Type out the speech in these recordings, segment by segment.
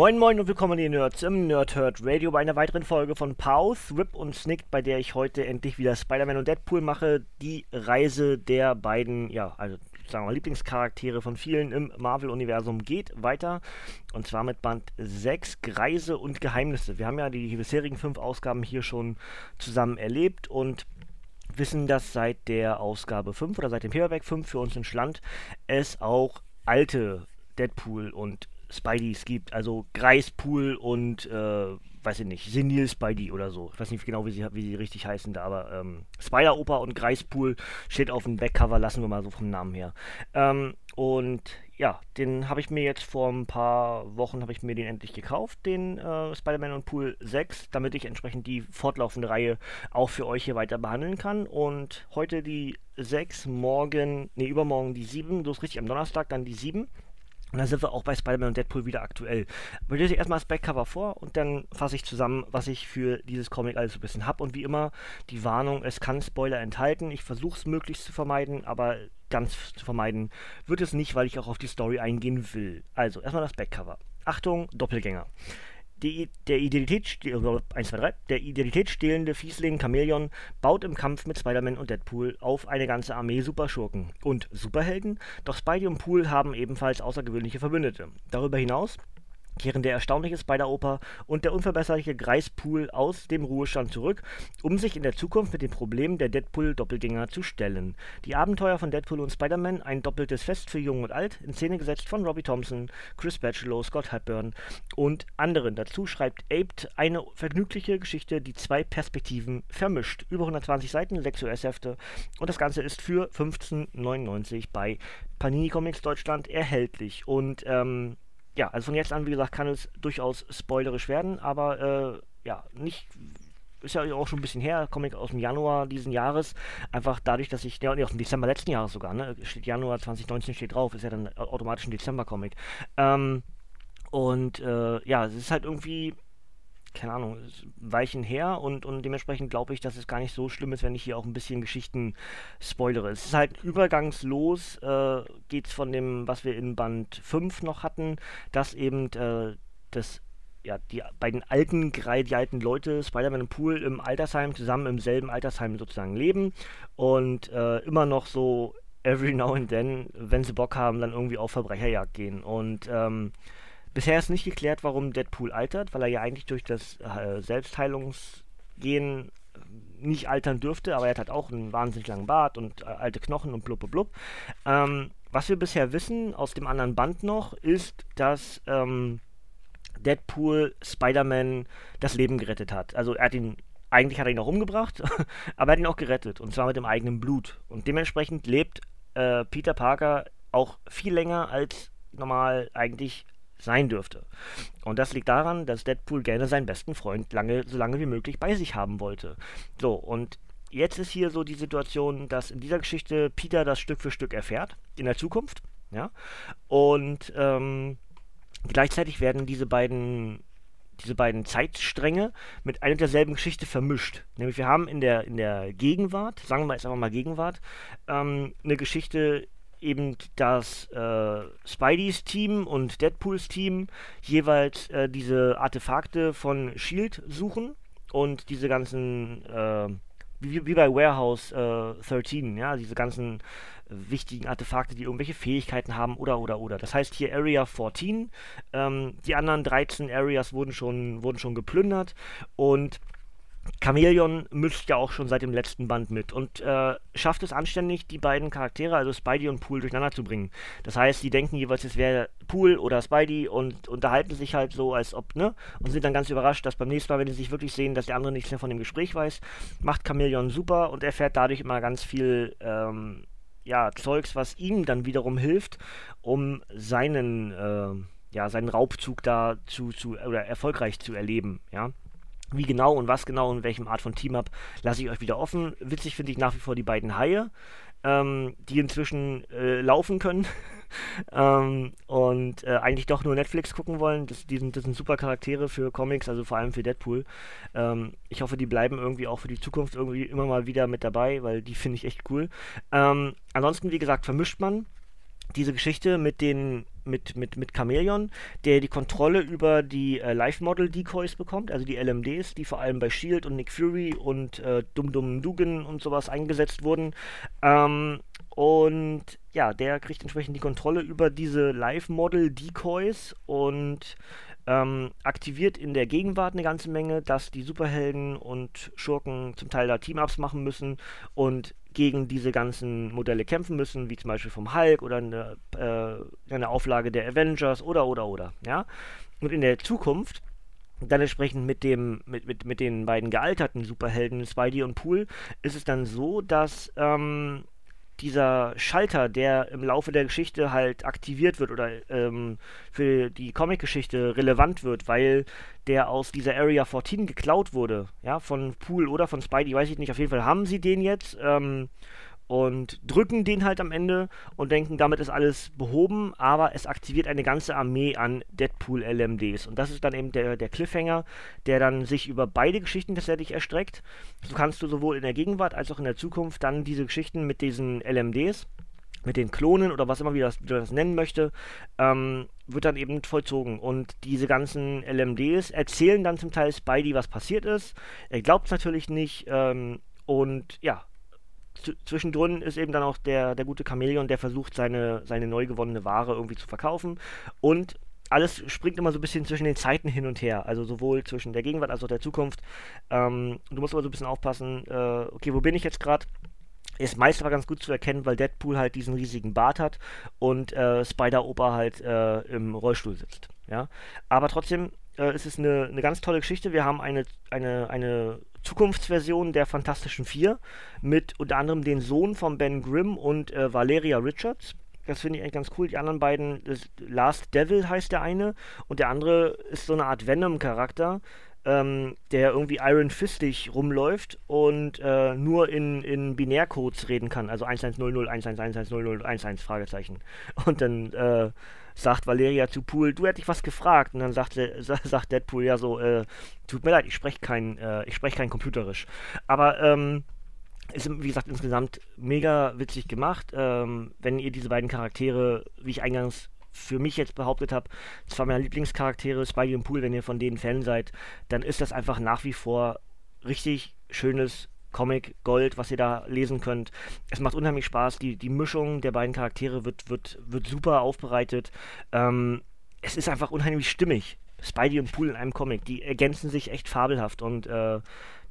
Moin Moin und willkommen ihr Nerds im Nerdhurt Radio bei einer weiteren Folge von Pause, Rip und Snick, bei der ich heute endlich wieder Spider-Man und Deadpool mache. Die Reise der beiden, ja, also sagen wir Lieblingscharaktere von vielen im Marvel-Universum geht weiter. Und zwar mit Band 6, Greise und Geheimnisse. Wir haben ja die bisherigen fünf Ausgaben hier schon zusammen erlebt und wissen, dass seit der Ausgabe 5 oder seit dem Paperback 5 für uns in Schland es auch alte Deadpool und Spideys gibt. Also Greispool und, äh, weiß ich nicht, Senil Spidey oder so. Ich weiß nicht genau, wie sie, wie sie richtig heißen da, aber ähm, Spider-Oper und Greispool steht auf dem Backcover, lassen wir mal so vom Namen her. Ähm, und ja, den habe ich mir jetzt vor ein paar Wochen, habe ich mir den endlich gekauft, den äh, Spider-Man und Pool 6, damit ich entsprechend die fortlaufende Reihe auch für euch hier weiter behandeln kann. Und heute die 6, morgen, nee, übermorgen die 7, so ist richtig am Donnerstag dann die 7. Und dann sind wir auch bei Spider-Man und Deadpool wieder aktuell. Aber ich erstmal das Backcover vor und dann fasse ich zusammen, was ich für dieses Comic alles so ein bisschen habe. Und wie immer, die Warnung, es kann Spoiler enthalten. Ich versuche es möglichst zu vermeiden, aber ganz zu vermeiden wird es nicht, weil ich auch auf die Story eingehen will. Also, erstmal das Backcover. Achtung, Doppelgänger die, der, Identität, 1, 2, 3, der identitätsstehlende Fiesling Chameleon baut im Kampf mit Spider-Man und Deadpool auf eine ganze Armee Superschurken und Superhelden, doch Spidey und Pool haben ebenfalls außergewöhnliche Verbündete. Darüber hinaus kehren der erstaunliche Spider-Oper und der unverbesserliche Greispool aus dem Ruhestand zurück, um sich in der Zukunft mit den Problemen der Deadpool-Doppelgänger zu stellen. Die Abenteuer von Deadpool und Spider-Man, ein doppeltes Fest für Jung und Alt, in Szene gesetzt von Robbie Thompson, Chris Bachelor, Scott Hepburn und anderen. Dazu schreibt Aped eine vergnügliche Geschichte, die zwei Perspektiven vermischt. Über 120 Seiten, 6 US-Hefte und das Ganze ist für 15,99 bei Panini Comics Deutschland erhältlich. Und ähm, ja, also von jetzt an, wie gesagt, kann es durchaus spoilerisch werden, aber äh, ja, nicht ist ja auch schon ein bisschen her, Comic aus dem Januar diesen Jahres. Einfach dadurch, dass ich, ja, aus dem Dezember letzten Jahres sogar, ne? Steht Januar 2019 steht drauf, ist ja dann automatisch ein Dezember-Comic. Ähm, und äh, ja, es ist halt irgendwie keine Ahnung, Weichen her und, und dementsprechend glaube ich, dass es gar nicht so schlimm ist, wenn ich hier auch ein bisschen Geschichten spoilere. Es ist halt übergangslos, äh, geht es von dem, was wir in Band 5 noch hatten, dass eben äh, das ja, die beiden alten, die alten Leute, Spider-Man und Pool, im Altersheim zusammen im selben Altersheim sozusagen leben und äh, immer noch so every now and then, wenn sie Bock haben, dann irgendwie auf Verbrecherjagd gehen. Und ähm, Bisher ist nicht geklärt, warum Deadpool altert, weil er ja eigentlich durch das äh, Selbstheilungsgehen äh, nicht altern dürfte, aber er hat halt auch einen wahnsinnig langen Bart und äh, alte Knochen und blub blub blub. Ähm, was wir bisher wissen aus dem anderen Band noch, ist, dass ähm, Deadpool Spider-Man das Leben gerettet hat. Also er hat ihn, eigentlich hat er ihn auch umgebracht, aber er hat ihn auch gerettet und zwar mit dem eigenen Blut. Und dementsprechend lebt äh, Peter Parker auch viel länger als normal eigentlich sein dürfte. Und das liegt daran, dass Deadpool gerne seinen besten Freund lange, so lange wie möglich bei sich haben wollte. So, und jetzt ist hier so die Situation, dass in dieser Geschichte Peter das Stück für Stück erfährt, in der Zukunft, ja, und ähm, gleichzeitig werden diese beiden diese beiden Zeitstränge mit einer derselben Geschichte vermischt. Nämlich wir haben in der, in der Gegenwart, sagen wir jetzt einfach mal Gegenwart, ähm, eine Geschichte, eben das äh, Spideys Team und Deadpools Team jeweils äh, diese Artefakte von Shield suchen und diese ganzen äh, wie, wie, bei Warehouse äh, 13, ja, diese ganzen wichtigen Artefakte, die irgendwelche Fähigkeiten haben oder oder oder. Das heißt hier Area 14. Ähm, die anderen 13 Areas wurden schon, wurden schon geplündert und Chameleon mischt ja auch schon seit dem letzten Band mit und äh, schafft es anständig, die beiden Charaktere, also Spidey und Pool, durcheinander zu bringen. Das heißt, die denken jeweils, es wäre Pool oder Spidey und unterhalten sich halt so, als ob, ne? Und sind dann ganz überrascht, dass beim nächsten Mal, wenn sie sich wirklich sehen, dass der andere nichts mehr von dem Gespräch weiß, macht Chameleon super und erfährt dadurch immer ganz viel, ähm, ja, Zeugs, was ihm dann wiederum hilft, um seinen, äh, ja, seinen Raubzug da zu, zu oder erfolgreich zu erleben, ja. Wie genau und was genau und welchem Art von Team-Up lasse ich euch wieder offen. Witzig finde ich nach wie vor die beiden Haie, ähm, die inzwischen äh, laufen können ähm, und äh, eigentlich doch nur Netflix gucken wollen. Das, die sind, das sind super Charaktere für Comics, also vor allem für Deadpool. Ähm, ich hoffe, die bleiben irgendwie auch für die Zukunft irgendwie immer mal wieder mit dabei, weil die finde ich echt cool. Ähm, ansonsten, wie gesagt, vermischt man diese Geschichte mit den mit, mit, mit Chameleon, der die Kontrolle über die äh, Live-Model-Decoys bekommt, also die LMDs, die vor allem bei Shield und Nick Fury und äh, Dum Dum Dugan und sowas eingesetzt wurden. Ähm, und ja, der kriegt entsprechend die Kontrolle über diese Live-Model-Decoys und ähm, aktiviert in der Gegenwart eine ganze Menge, dass die Superhelden und Schurken zum Teil da Team-Ups machen müssen und gegen diese ganzen Modelle kämpfen müssen, wie zum Beispiel vom Hulk oder eine, äh, eine Auflage der Avengers oder oder oder. Ja? Und in der Zukunft dann entsprechend mit dem, mit, mit, mit den beiden gealterten Superhelden, Spidey und Pool, ist es dann so, dass ähm, dieser Schalter, der im Laufe der Geschichte halt aktiviert wird oder ähm, für die Comic-Geschichte relevant wird, weil der aus dieser Area 14 geklaut wurde, ja, von Pool oder von Spidey, weiß ich nicht, auf jeden Fall haben sie den jetzt. Ähm, und drücken den halt am Ende und denken, damit ist alles behoben, aber es aktiviert eine ganze Armee an Deadpool-LMDs. Und das ist dann eben der, der Cliffhanger, der dann sich über beide Geschichten tatsächlich erstreckt. So kannst du sowohl in der Gegenwart als auch in der Zukunft dann diese Geschichten mit diesen LMDs mit den Klonen oder was immer wie das, wie das nennen möchte, ähm, wird dann eben vollzogen. Und diese ganzen LMDs erzählen dann zum Teil Spidey, was passiert ist. Er glaubt es natürlich nicht. Ähm, und ja, zwischendrin ist eben dann auch der, der gute Chamäleon, der versucht, seine, seine neu gewonnene Ware irgendwie zu verkaufen. Und alles springt immer so ein bisschen zwischen den Zeiten hin und her. Also sowohl zwischen der Gegenwart als auch der Zukunft. Ähm, du musst aber so ein bisschen aufpassen, äh, okay, wo bin ich jetzt gerade? Ist meist aber ganz gut zu erkennen, weil Deadpool halt diesen riesigen Bart hat und äh, Spider-Opa halt äh, im Rollstuhl sitzt. Ja? Aber trotzdem äh, ist eine, eine ganz tolle Geschichte. Wir haben eine, eine, eine Zukunftsversion der Fantastischen Vier mit unter anderem den Sohn von Ben Grimm und äh, Valeria Richards. Das finde ich eigentlich ganz cool. Die anderen beiden, Last Devil heißt der eine und der andere ist so eine Art Venom-Charakter, ähm, der irgendwie Iron Fistig rumläuft und äh, nur in, in Binärcodes reden kann. Also 1100, Fragezeichen. Und dann äh, sagt Valeria zu Pool, du hättest dich was gefragt. Und dann sagt, sagt Deadpool ja so, äh, tut mir leid, ich spreche kein, äh, ich spreche kein Computerisch. Aber ähm, ist, wie gesagt, insgesamt mega witzig gemacht. Ähm, wenn ihr diese beiden Charaktere, wie ich eingangs für mich jetzt behauptet habe, zwei meiner Lieblingscharaktere, Spidey und Pool, wenn ihr von denen Fan seid, dann ist das einfach nach wie vor richtig schönes Comic Gold, was ihr da lesen könnt. Es macht unheimlich Spaß. Die, die Mischung der beiden Charaktere wird, wird, wird super aufbereitet. Ähm, es ist einfach unheimlich stimmig. Spidey und Pool in einem Comic, die ergänzen sich echt fabelhaft und äh,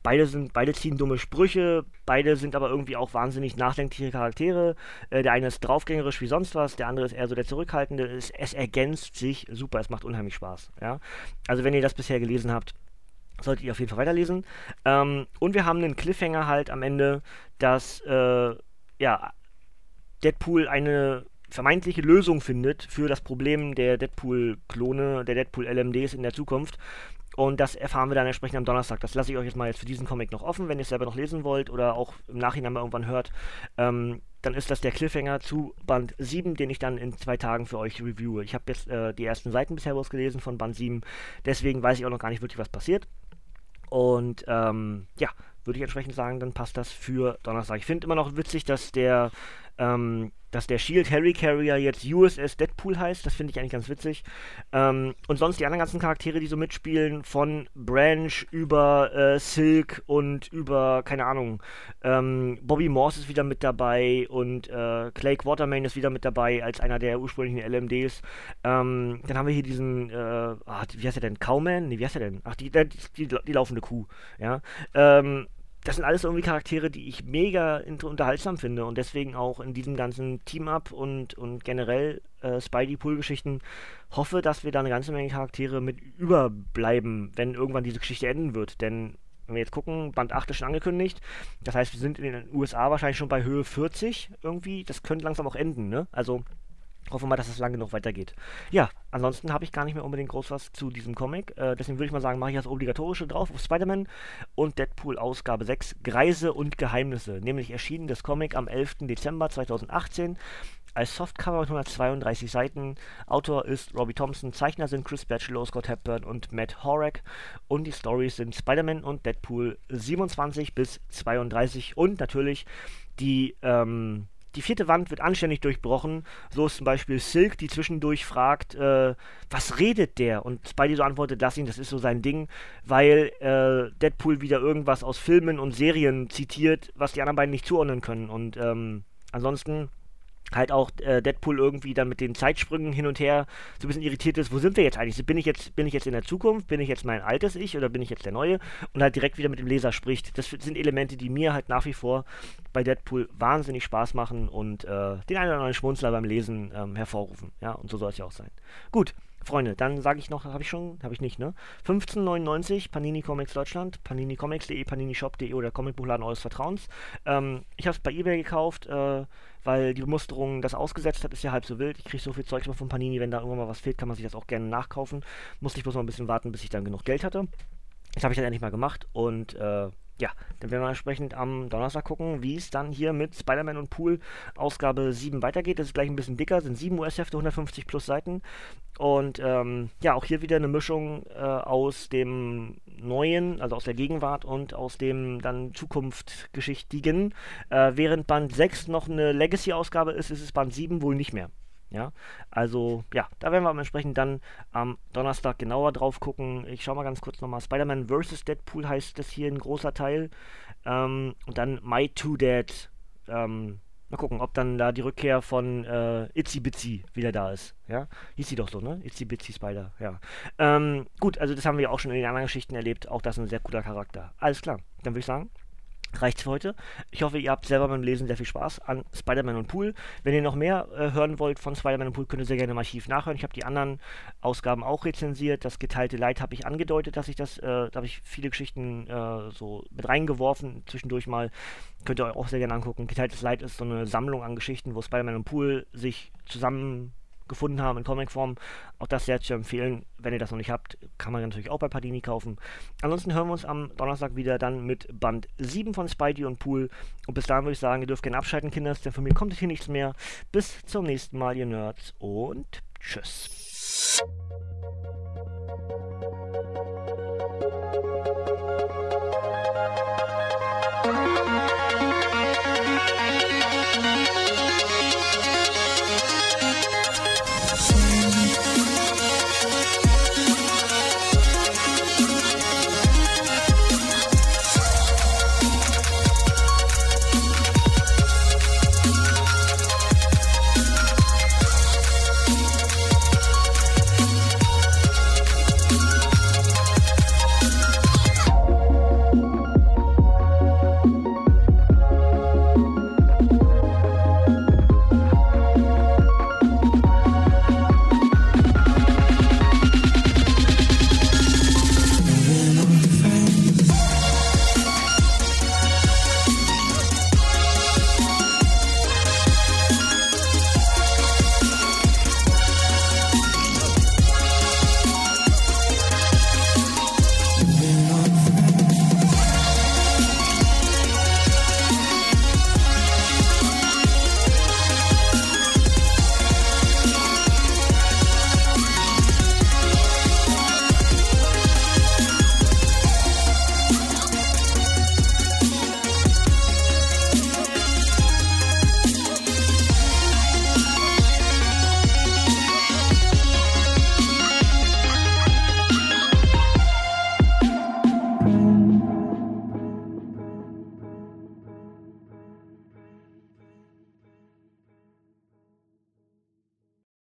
beide sind, beide ziehen dumme Sprüche, beide sind aber irgendwie auch wahnsinnig nachdenkliche Charaktere. Äh, der eine ist draufgängerisch wie sonst was, der andere ist eher so der Zurückhaltende. Es, es ergänzt sich super, es macht unheimlich Spaß. Ja? Also wenn ihr das bisher gelesen habt, solltet ihr auf jeden Fall weiterlesen. Ähm, und wir haben einen Cliffhanger halt am Ende, dass äh, ja, Deadpool eine vermeintliche Lösung findet für das Problem der Deadpool-Klone, der Deadpool-LMDs in der Zukunft. Und das erfahren wir dann entsprechend am Donnerstag. Das lasse ich euch jetzt mal jetzt für diesen Comic noch offen, wenn ihr es selber noch lesen wollt oder auch im Nachhinein mal irgendwann hört. Ähm, dann ist das der Cliffhanger zu Band 7, den ich dann in zwei Tagen für euch reviewe. Ich habe jetzt äh, die ersten Seiten bisher ausgelesen von Band 7, deswegen weiß ich auch noch gar nicht wirklich, was passiert. Und ähm, ja, würde ich entsprechend sagen, dann passt das für Donnerstag. Ich finde immer noch witzig, dass der ähm, dass der Shield Harry Carrier jetzt USS Deadpool heißt. Das finde ich eigentlich ganz witzig. Ähm, und sonst die anderen ganzen Charaktere, die so mitspielen, von Branch über äh, Silk und über, keine Ahnung, ähm, Bobby Morse ist wieder mit dabei und äh, Clay Waterman ist wieder mit dabei als einer der ursprünglichen LMDs. Ähm, dann haben wir hier diesen, äh, ach, wie heißt er denn? Cowman? Nee, wie heißt er denn? Ach, die, die, die, die laufende Kuh. Ja. Ähm, das sind alles irgendwie Charaktere, die ich mega unterhaltsam finde und deswegen auch in diesem ganzen Team-Up und, und generell äh, Spidey-Pool-Geschichten hoffe, dass wir da eine ganze Menge Charaktere mit überbleiben, wenn irgendwann diese Geschichte enden wird. Denn wenn wir jetzt gucken, Band 8 ist schon angekündigt. Das heißt, wir sind in den USA wahrscheinlich schon bei Höhe 40 irgendwie. Das könnte langsam auch enden, ne? Also Hoffen wir mal, dass es lange noch weitergeht. Ja, ansonsten habe ich gar nicht mehr unbedingt groß was zu diesem Comic. Äh, deswegen würde ich mal sagen, mache ich das Obligatorische drauf auf Spider-Man und Deadpool Ausgabe 6, Greise und Geheimnisse. Nämlich erschienen das Comic am 11. Dezember 2018 als Softcover mit 132 Seiten. Autor ist Robbie Thompson, Zeichner sind Chris Batchelow, Scott Hepburn und Matt Horak. Und die Stories sind Spider-Man und Deadpool 27 bis 32 und natürlich die ähm, die vierte Wand wird anständig durchbrochen. So ist zum Beispiel Silk, die zwischendurch fragt, äh, was redet der? Und Spidey so antwortet, lass ihn, das ist so sein Ding, weil äh, Deadpool wieder irgendwas aus Filmen und Serien zitiert, was die anderen beiden nicht zuordnen können. Und ähm, ansonsten halt auch äh, Deadpool irgendwie dann mit den Zeitsprüngen hin und her so ein bisschen irritiert ist, wo sind wir jetzt eigentlich? Bin ich jetzt, bin ich jetzt in der Zukunft? Bin ich jetzt mein altes Ich oder bin ich jetzt der Neue? Und halt direkt wieder mit dem Leser spricht. Das sind Elemente, die mir halt nach wie vor bei Deadpool wahnsinnig Spaß machen und äh, den einen oder anderen Schmunzler beim Lesen ähm, hervorrufen. Ja, und so soll es ja auch sein. Gut, Freunde, dann sage ich noch, habe ich schon, habe ich nicht, ne? 15,99 Panini Comics Deutschland, paninicomics.de, paninishop.de oder Comicbuchladen eures Vertrauens. Ähm, ich habe es bei eBay gekauft, äh, weil die Bemusterung das ausgesetzt hat, ist ja halb so wild. Ich kriege so viel Zeugs mal von Panini, wenn da irgendwann mal was fehlt, kann man sich das auch gerne nachkaufen. Musste ich bloß mal ein bisschen warten, bis ich dann genug Geld hatte. Das habe ich dann endlich mal gemacht und äh, ja, dann werden wir entsprechend am Donnerstag gucken, wie es dann hier mit Spider-Man und Pool Ausgabe 7 weitergeht. Das ist gleich ein bisschen dicker, sind 7 US-Hefte, 150 plus Seiten. Und ähm, ja, auch hier wieder eine Mischung äh, aus dem Neuen, also aus der Gegenwart und aus dem dann Zukunftgeschichtigen. Äh, während Band 6 noch eine Legacy-Ausgabe ist, ist es Band 7 wohl nicht mehr. Ja, also ja, da werden wir entsprechend dann am Donnerstag genauer drauf gucken. Ich schaue mal ganz kurz nochmal. Spider-Man vs. Deadpool heißt das hier ein großer Teil. Ähm, und dann My Two Dead. Ähm, mal gucken, ob dann da die Rückkehr von äh, Itzy Bitsy wieder da ist. Ja, hieß sie doch so, ne? Itzy Bitsy Spider, ja. Ähm, gut, also das haben wir auch schon in den anderen Geschichten erlebt. Auch das ist ein sehr cooler Charakter. Alles klar, dann würde ich sagen, reicht's für heute. Ich hoffe, ihr habt selber beim Lesen sehr viel Spaß an Spider-Man und Pool. Wenn ihr noch mehr äh, hören wollt von Spider-Man und Pool, könnt ihr sehr gerne im Archiv nachhören. Ich habe die anderen Ausgaben auch rezensiert. Das geteilte Leid habe ich angedeutet, dass ich das, äh, da habe ich viele Geschichten äh, so mit reingeworfen, zwischendurch mal. Könnt ihr euch auch sehr gerne angucken. Geteiltes Leid ist so eine Sammlung an Geschichten, wo Spider-Man und Pool sich zusammen gefunden haben in Comicform. Auch das sehr zu empfehlen. Wenn ihr das noch nicht habt, kann man natürlich auch bei Padini kaufen. Ansonsten hören wir uns am Donnerstag wieder dann mit Band 7 von Spidey und Pool. Und bis dahin würde ich sagen, ihr dürft gerne abschalten, Kinders, denn von mir kommt hier nichts mehr. Bis zum nächsten Mal, ihr Nerds und tschüss.